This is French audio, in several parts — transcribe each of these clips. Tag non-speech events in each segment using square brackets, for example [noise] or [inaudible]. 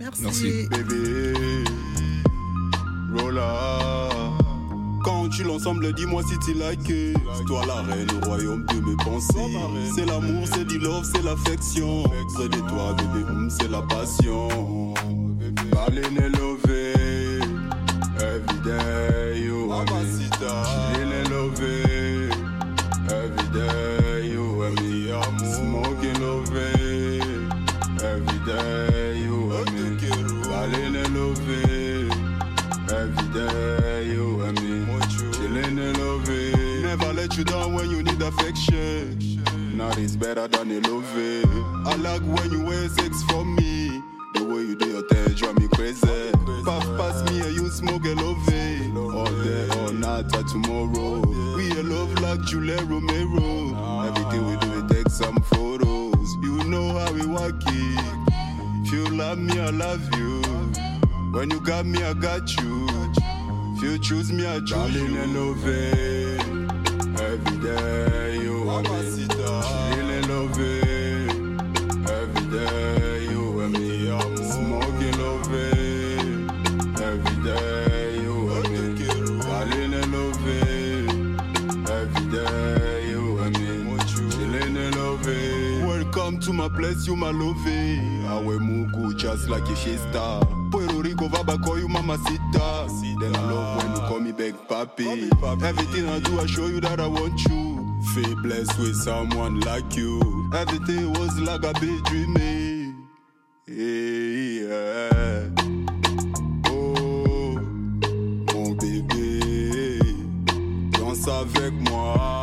Merci. Merci. Bébé, Lola. Quand tu l'ensemble, dis-moi si tu like. C'est toi la reine au royaume de mes pensées. C'est l'amour, c'est du love, c'est l'affection. Près de toi, bébé, c'est la passion. Baline lové, everyday, Baline everyday, you and me. Chillin' and love Never let you down when you need affection. Nothing's better than a love I like when you wear sex for me. The way you do your thing drive me crazy. Puff past me and you smoke a love All day, all night, till tomorrow. We a love like Julia Romero. Ah. Everything we do, we take some photos. You know how we work it. If you love me, I love you. When you got me, I got you. If you choose me, I choose Darling, you. love it. Every day you and me. Chillin' love it. Every day you and me. Smoking love it. Every day you and me. Darling, love it. Every day you and me. Chillin' love it. Welcome to my place, you my love. Awe mugu just like a shista. Rico, Vaba call you mamacita. Then I love when you call me big papi. Everything I do, I show you that I want you. Feel blessed with someone like you. Everything was like a big dream. Eh? Yeah. Oh, mon bébé, danse avec moi.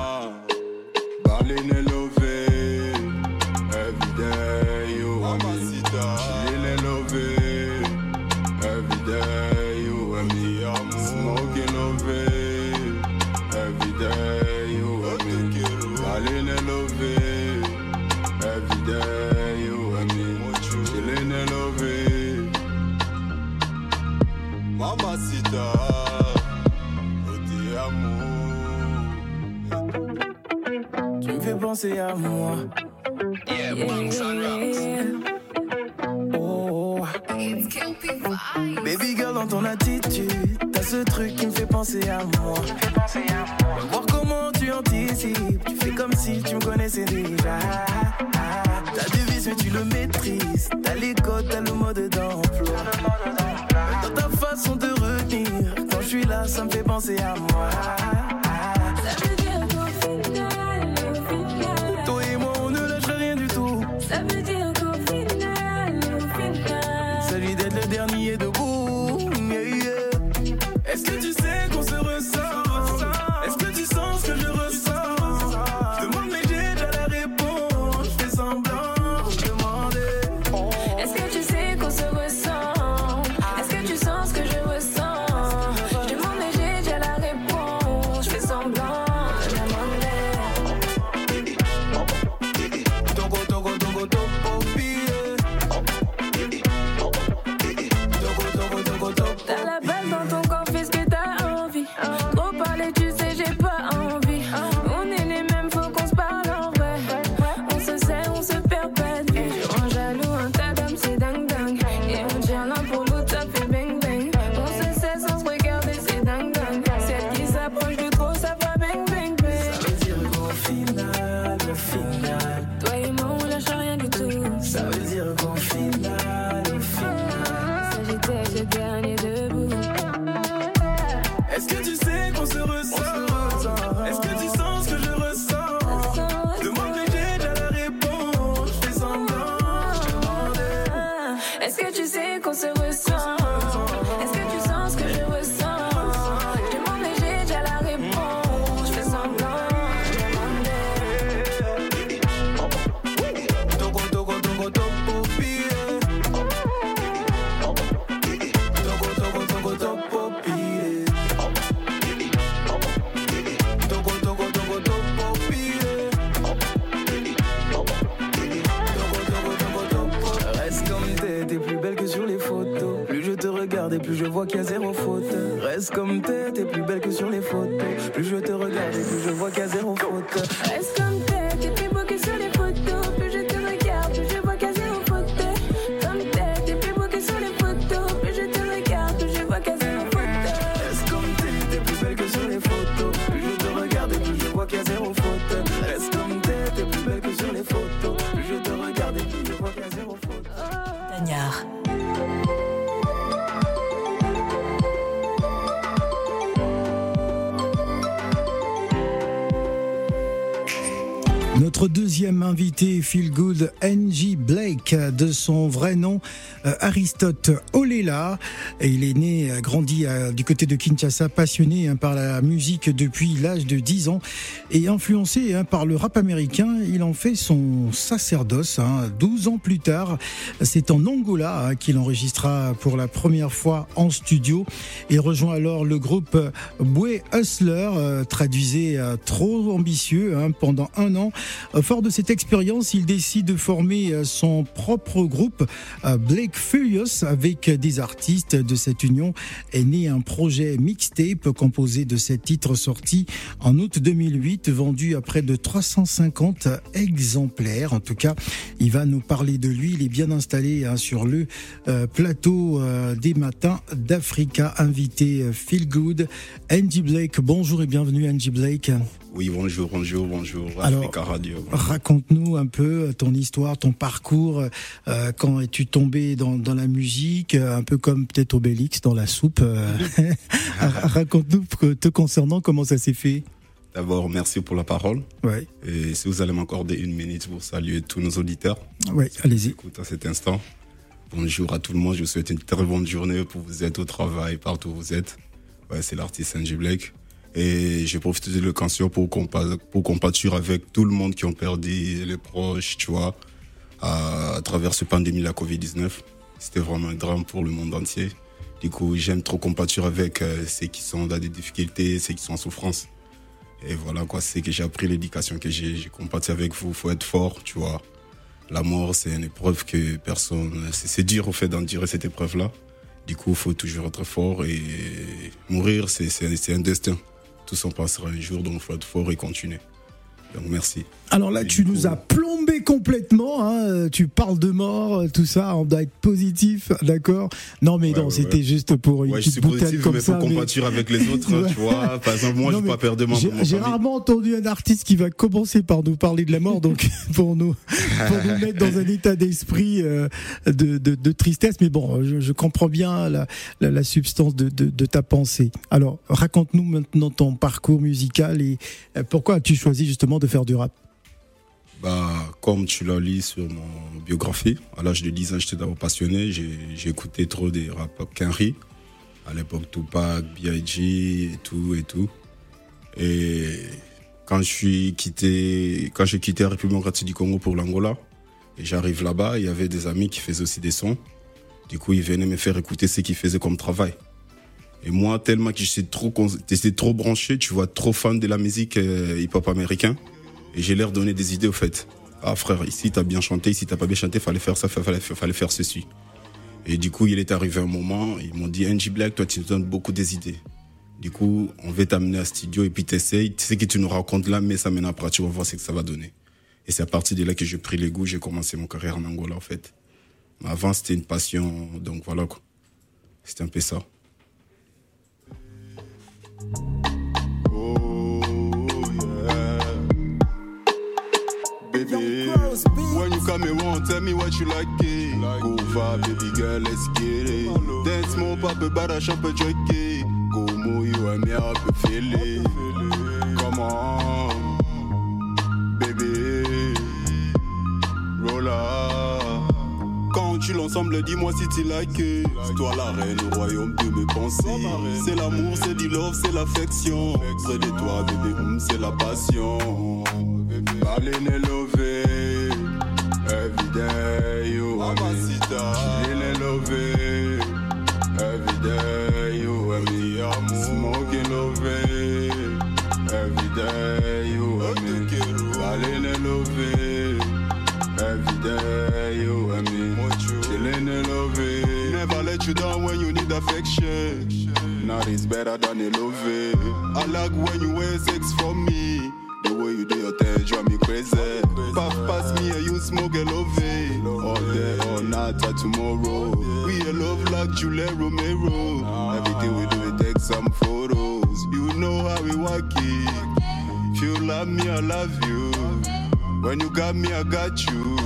Penser à moi. Oh. Baby girl, dans ton attitude, t'as ce truc qui me fait penser à moi. Voir comment tu anticipes, tu fais comme si tu me connaissais déjà. T'as des vices, mais tu le maîtrises. T'as les codes, t'as le mode d'emploi. Dans ta façon de retenir, quand je suis là, ça me fait penser à moi. Demander. Est-ce que Plus je te regarde et plus je vois qu'il y a zéro faute. Reste comme t'es, t'es plus belle que sur les photos. Plus je te regarde et plus je vois qu'il y a zéro faute. Reste comme t'es, t'es plus Notre deuxième invité, Feel Good, Angie Blake, de son vrai nom, Aristote Olela. Il est né, grandi du côté de Kinshasa, passionné hein, par la musique depuis l'âge de 10 ans et influencé hein, par le rap américain. Il en fait son sacerdoce. 12 hein. ans plus tard, c'est en Angola qu'il enregistra pour la première fois en studio et rejoint alors le groupe Boué Hustler, euh, traduisé euh, trop ambitieux pendant un an. Euh, fort de cette expérience, il décide de former euh, son propre groupe, euh, Furious, avec des artistes. De cette union est né un projet mixtape composé de sept titres sortis en août 2008, vendu à près de 350 exemplaires. En tout cas, il va nous parler de lui. Il est bien installé hein, sur le plateau des matins d'Africa, invité Feel Good. Angie Blake, bonjour et bienvenue Angie Blake. Oui, bonjour, bonjour, bonjour. Alors, Radio. Raconte-nous un peu ton histoire, ton parcours. Euh, quand es-tu tombé dans, la musique, un peu comme peut-être Obélix dans la soupe. Euh, [laughs] raconte-nous te concernant comment ça s'est fait. D'abord, merci pour la parole. Ouais. Et si vous allez m'accorder une minute pour saluer tous nos auditeurs. Oui, allez-y. Écoute à cet instant. Bonjour à tout le monde. Je vous souhaite une très bonne journée pour vous êtes au travail, partout où vous êtes. Ouais, c'est l'artiste Angie Blake. Et j'ai profité de l'occasion pour, pour compatir avec tout le monde qui ont perdu les proches, tu vois, à, travers ce pandémie, la Covid-19. C'était vraiment un drame pour le monde entier. Du coup, j'aime trop compatir avec euh, ceux qui sont dans des difficultés, ceux qui sont en souffrance. Et voilà, quoi, c'est que j'ai appris l'éducation que j'ai. J'ai compati avec vous, faut être fort, tu vois. La mort, c'est une épreuve que personne. C'est dur, au fait, d'endurer cette épreuve-là. Du coup, il faut toujours être fort et mourir, c'est un destin tout s'en passera un jour, donc il faut être fort et continuer. Donc merci. Alors là, tu nous as plombé complètement. Hein. Tu parles de mort, tout ça. On doit être positif, d'accord Non, mais non, c'était juste pour une petite boutade comme mais ça. Pour mais... avec les autres, [laughs] tu vois. Par exemple, moi, je n'ai pas peur de mort. J'ai rarement entendu un artiste qui va commencer par nous parler de la mort, donc [laughs] [laughs] pour nous, pour nous mettre dans un état d'esprit euh, de, de, de, tristesse. Mais bon, je, je comprends bien la, la, la substance de, de, ta pensée. Alors, raconte-nous maintenant ton parcours musical et euh, pourquoi as-tu choisi justement de faire du rap? Bah, comme tu l'as lu sur mon biographie, à l'âge de 10 ans, j'étais d'abord passionné. J'ai écouté trop des rap Kenry. À l'époque, Tupac, B.I.G. et tout et tout. Et quand je suis quitté, quand j'ai quitté la République démocratique du Congo pour l'Angola, et j'arrive là-bas, il y avait des amis qui faisaient aussi des sons. Du coup, ils venaient me faire écouter ce qu'ils faisaient comme travail. Et moi, tellement que j'étais trop, trop branché, tu vois, trop fan de la musique euh, hip-hop américain, et j'ai l'air donner des idées au fait. Ah frère, ici t'as bien chanté, ici t'as pas bien chanté, fallait faire ça, fallait, fallait faire ceci. Et du coup, il est arrivé un moment, ils m'ont dit, Angie Black, toi tu nous donnes beaucoup des idées. Du coup, on va t'amener à studio et puis t'essayes. Tu sais que tu nous racontes là, mais ça mène après, tu vas voir ce que ça va donner. Et c'est à partir de là que j'ai pris les goûts, j'ai commencé mon carrière en Angola en fait. Mais avant, c'était une passion, donc voilà quoi. C'était un peu ça. When you come around, tell me what you like it. Like Go vibe, baby girl, let's get it. Dance more, pop a bada, shop a jockey. Go move you and me up a feeling. Come on, baby. Roll up. Quand tu l'ensemble, dis-moi si tu like C'est toi la reine au royaume de mes pensées. C'est l'amour, c'est du love, c'est l'affection. Près de toi, bébé, c'est la passion. Aline love affection. Nothing's better than a love. I like when you wear sex for me. The way you do your thing drive me crazy. Puff past me and you smoke a love All day, all night, till tomorrow. We a love like Julia Romero. Everything we do, we take some photos. You know how we work it. If you love me, I love you. When you got me, I got you.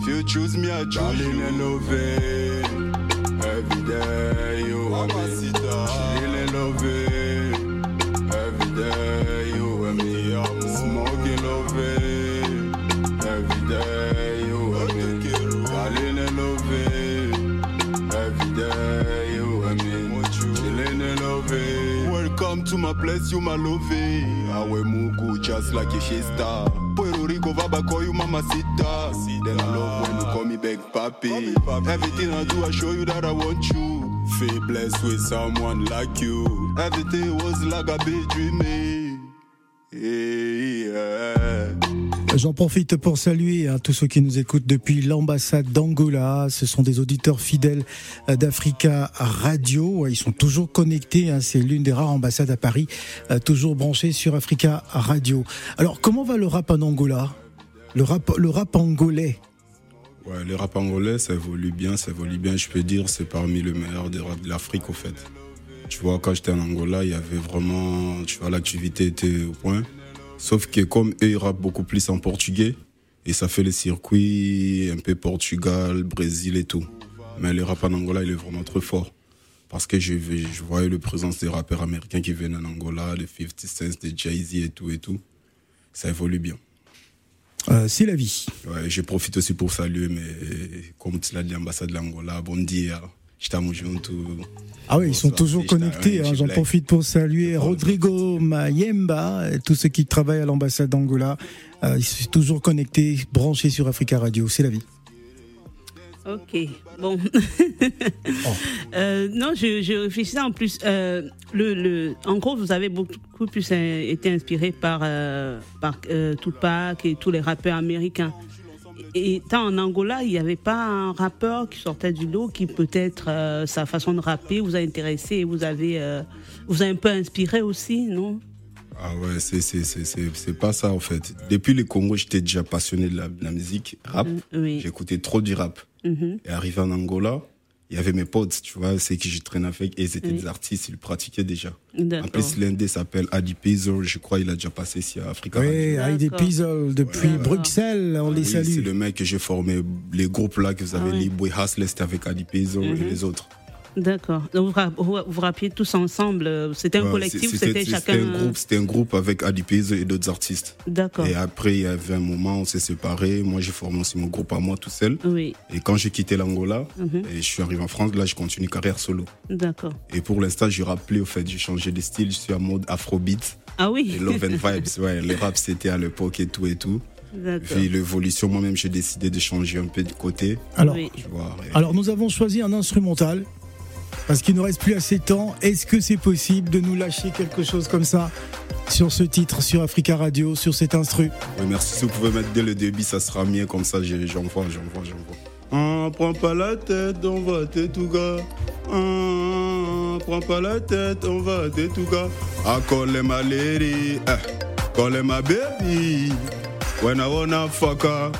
If you choose me, I choose you. love it. Every day you and me. She really love it. Every day you and me. I'm Smoking love it. Every day you and me. Darling, I love it. Every day you and me. Chilling and love it. Welcome to my place, you my love. wear Mugu, just like a sister. Puerto Rico, Vaba call you mamacita. Then I love when you call me big papi. Everything I do, I show you that I want you. Feel blessed with someone like you. Everything was like a big dreaming. Yeah. J'en profite pour saluer hein, tous ceux qui nous écoutent depuis l'ambassade d'Angola. Ce sont des auditeurs fidèles euh, d'Africa Radio. Ils sont toujours connectés. Hein, C'est l'une des rares ambassades à Paris, euh, toujours branchée sur Africa Radio. Alors, comment va le rap en Angola? Le rap, le rap angolais Ouais, le rap angolais, ça évolue bien, ça évolue bien. Je peux dire, c'est parmi le meilleur des rap de l'Afrique, au fait. Tu vois, quand j'étais en Angola, il y avait vraiment, tu vois, l'activité était au point. Sauf que comme eux, ils rappent beaucoup plus en portugais, et ça fait le circuit un peu Portugal, Brésil et tout. Mais le rap en Angola, il est vraiment trop fort. Parce que je, je voyais la présence des rappeurs américains qui viennent en Angola, de 50 Cent, de Jay-Z et tout et tout. Ça évolue bien. Euh, C'est la vie. Ouais, je profite aussi pour saluer, mais comme tu l'as dit, l'ambassade de l'Angola, bon dia. Ah oui, ils sont toujours connectés. Hein. J'en profite pour saluer Rodrigo Mayemba, et tous ceux qui travaillent à l'ambassade d'Angola. Euh, ils sont toujours connectés, branchés sur Africa Radio. C'est la vie. Ok, bon. [laughs] Euh, non, je, je réfléchissais en plus. euh, le, le, en gros, vous avez beaucoup plus été inspiré par, euh, par Tupac et tous les rappeurs américains. Et étant en Angola, il n'y avait pas un rappeur qui sortait du lot qui peut-être sa façon de rapper vous a intéressé et vous avez, vous a un peu inspiré aussi, non? Ah ouais, c'est, c'est, c'est, c'est, c'est pas ça en fait. Depuis le Congo, j'étais déjà passionné de la, de la musique rap. Oui. J'écoutais trop du rap. Mhm. Et arrivé en Angola, il y avait mes potes, tu vois, ceux qui je traînais avec, et ils étaient Oui. des artistes, ils pratiquaient déjà. En plus, l'un des s'appelle Adi Pizzo, je crois il a déjà passé ici à Africa. Oui, des pisoles depuis. Bruxelles, on les Oui, salue. c'est le mec que j'ai formé, les groupes là que vous avez, Ah ouais. les Boy Hustle, c'était avec Adi Pizzo et Mhm. les autres. D'accord. Donc vous, vous, vous rappiez tous ensemble. euh, C'était un Ouais, collectif, c'était c'était chacun. un groupe, c'était un groupe avec Adi Pizzo et d'autres artistes. D'accord. Et après, il y avait un moment, on s'est séparés. Moi, j'ai formé aussi mon groupe à moi tout seul. Oui, Et quand j'ai quitté l'Angola, Mhm. et je suis arrivé en France, là, je continue carrière solo. d'accord. Et pour l'instant, je rappe plus, au fait, j'ai changé de style, je suis en mode afrobeat Ah oui. et love and vibes. Ouais, le rap, c'était à l'époque et tout et tout. D'accord. Vu l'évolution, moi-même, j'ai décidé de changer un peu de côté. Alors, Oui. Tu vois. et- alors, nous avons choisi un instrumental parce qu'il ne reste plus assez de temps. Est-ce que c'est possible de nous lâcher quelque chose comme ça sur ce titre, sur Africa Radio, sur cet instru? Oui, merci. Si vous pouvez mettre dès le début, ça sera mieux comme ça. j'ai- J'envoie, j'envoie, j'envoie. Ah, prends pas la tête, on va te tout gars. Ah, prends pas la tête, on va te tout gars. I call him my lady, eh, my baby. When I wanna fuck her,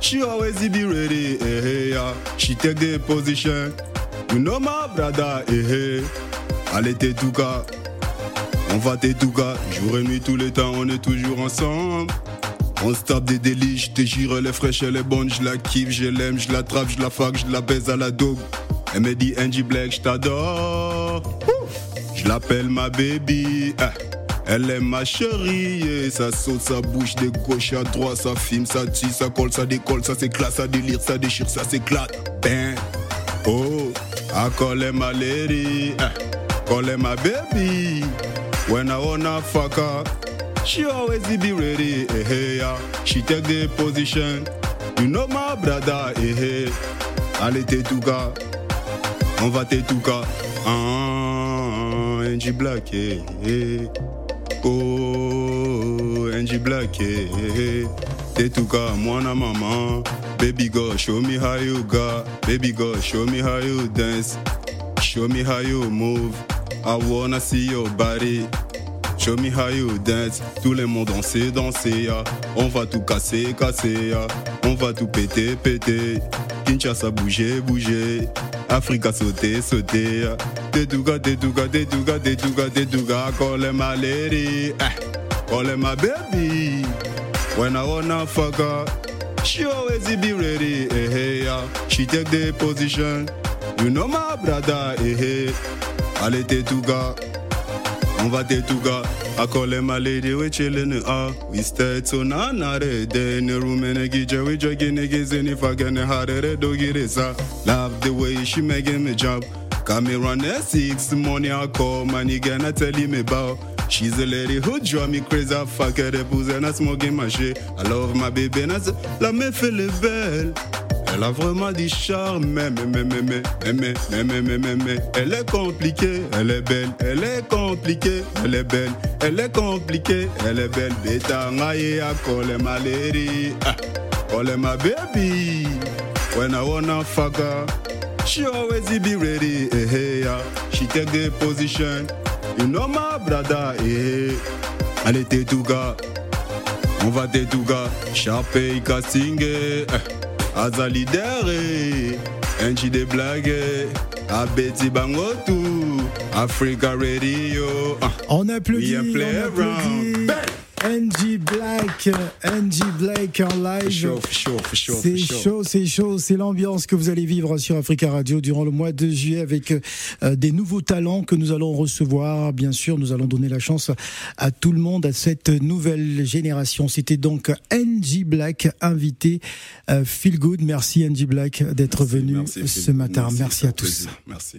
she always be ready. Eh, eh, yeah. She take the position. You know my brother, eh, eh. Allez, te tout gars. On va te tout gars, jour et nuit tous les temps, on est toujours ensemble. On se tape des délits, je te jure, elle est fraîche, elle est bonne, je la kiffe, je l'aime, je l'attrape, je la fuck, je la baise à la dog. Elle me dit Angie Black, je t'adore. Je l'appelle ma baby. eh. Elle est ma chérie, et ça saute, ça bouge de gauche à droite, ça filme, ça tue, ça colle, ça décolle, ça s'éclate, ça délire, ça déchire, ça s'éclate. Ben, oh, I call her my lady, eh. call her my baby. When I wanna fuck her, she always be ready. Eh, eh, yeah. She take the position. You know my brother. Eh, eh. Allez, t'es. On va t'es. Ah, Angie Black. Eh, eh. Oh, Angie Black. Eh, eh. T'es tout gars, moi na maman. Baby girl, show me how you got. Baby girl, show me how you dance. Show me how you move. I wanna see your body. Show me how you dance. Tous les mondes danser, danser, ya. On va tout casser, casser, ya. On va tout péter, péter. Kinshasa bouger, bouger. Africa sauter, sauter, ya. Tetuga, tetuga, tetuga, tetuga, tetuga. Call my lady. Eh. Call my baby. When I wanna fuck her, she always be ready. Eh, hey, yeah. She take the position. You know my brother. Eh, hey. Allez, tetuga. On va te tuga. I call him my lady, we chillin' ah. We stay to na na re de in the room and a gija we jogging niggas and if I get a harder do get it sa. Love the way she making me jump. Cameron S6, money I call, man, again I tell him about. She's a lady who drive me crazy, I fuck her, épouse, and I smoking my shit. I love my baby, and I la meuf elle est belle. Elle a vraiment du charme, mais, mais, mais, mais, mais, mais, mais, mais, mais, mais, elle est compliquée, elle est belle, elle est compliquée, elle est belle, elle est compliquée, elle est belle. Beta, ngaye, I call my lady, ah, call my baby. When I wanna fuck her, she always be ready, eh, hey, yeah. She take the position, Unoma brada eh. Allez Tetuga. On va Tetuga. Chape Ikasinge eh. Azalidere Enchi eh. de blague eh. Abeti Bangotu Africa Radio On applaudit, on applaudit. Hein. NG Black, NG Black en live. Chaud, C'est chaud. c'est chaud, c'est l'ambiance que vous allez vivre sur Africa Radio durant le mois de juillet avec euh, des nouveaux talents que nous allons recevoir. Bien sûr, nous allons donner la chance à tout le monde, à cette nouvelle génération. C'était donc NG Black, invité euh, Feel Good. Merci NG Black d'être venu merci, ce matin. Merci, à tous. plaisir. Merci.